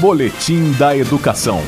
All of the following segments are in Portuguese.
Boletim da Educação.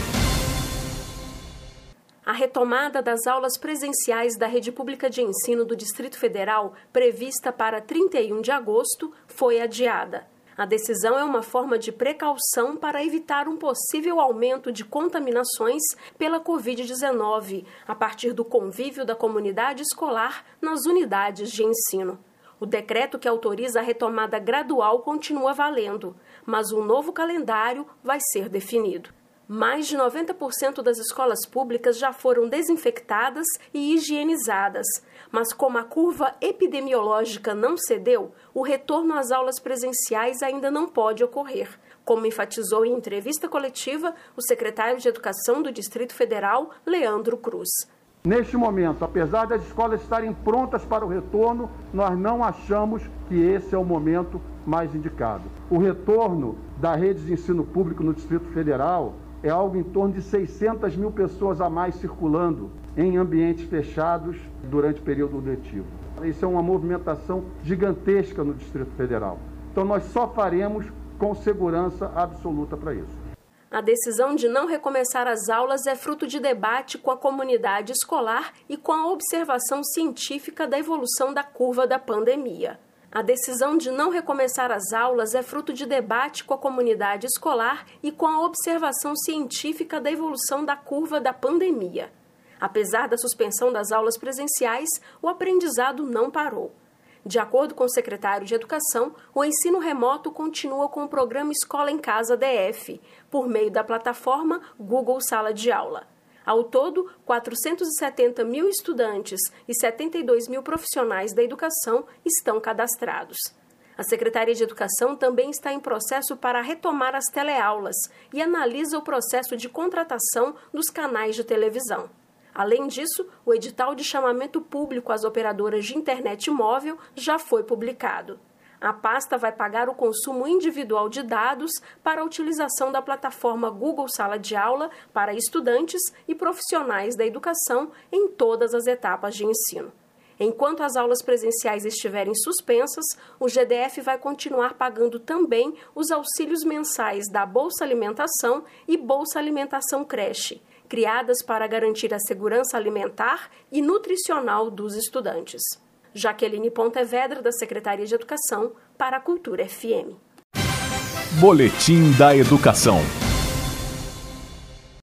A retomada das aulas presenciais da Rede Pública de Ensino do Distrito Federal, prevista para 31 de agosto, foi adiada. A decisão é uma forma de precaução para evitar um possível aumento de contaminações pela Covid-19 a partir do convívio da comunidade escolar nas unidades de ensino. O decreto que autoriza a retomada gradual continua valendo, mas um novo calendário vai ser definido. Mais de 90% das escolas públicas já foram desinfectadas e higienizadas, mas como a curva epidemiológica não cedeu, o retorno às aulas presenciais ainda não pode ocorrer. Como enfatizou em entrevista coletiva o secretário de Educação do Distrito Federal, Leandro Cruz. Neste momento, apesar das escolas estarem prontas para o retorno, nós não achamos que esse é o momento mais indicado. O retorno da rede de ensino público no Distrito Federal é algo em torno de 600 mil pessoas a mais circulando em ambientes fechados durante o período letivo. Isso é uma movimentação gigantesca no Distrito Federal. Então, nós só faremos com segurança absoluta para isso. A decisão de não recomeçar as aulas é fruto de debate com a comunidade escolar e com a observação científica da evolução da curva da pandemia. A decisão de não recomeçar as aulas é fruto de debate com a comunidade escolar e com a observação científica da evolução da curva da pandemia. Apesar da suspensão das aulas presenciais, o aprendizado não parou. De acordo com o secretário de Educação, o ensino remoto continua com o programa Escola em Casa DF, por meio da plataforma Google Sala de Aula. Ao todo, 470 mil estudantes e 72 mil profissionais da educação estão cadastrados. A Secretaria de Educação também está em processo para retomar as teleaulas e analisa o processo de contratação dos canais de televisão. Além disso, o edital de chamamento público às operadoras de internet móvel já foi publicado. A pasta vai pagar o consumo individual de dados para a utilização da plataforma Google Sala de Aula para estudantes e profissionais da educação em todas as etapas de ensino. Enquanto as aulas presenciais estiverem suspensas, o GDF vai continuar pagando também os auxílios mensais da Bolsa Alimentação e Bolsa Alimentação Creche criadas para garantir a segurança alimentar e nutricional dos estudantes. Jaqueline Pontevedra, da Secretaria de Educação, para a Cultura FM. Boletim da Educação.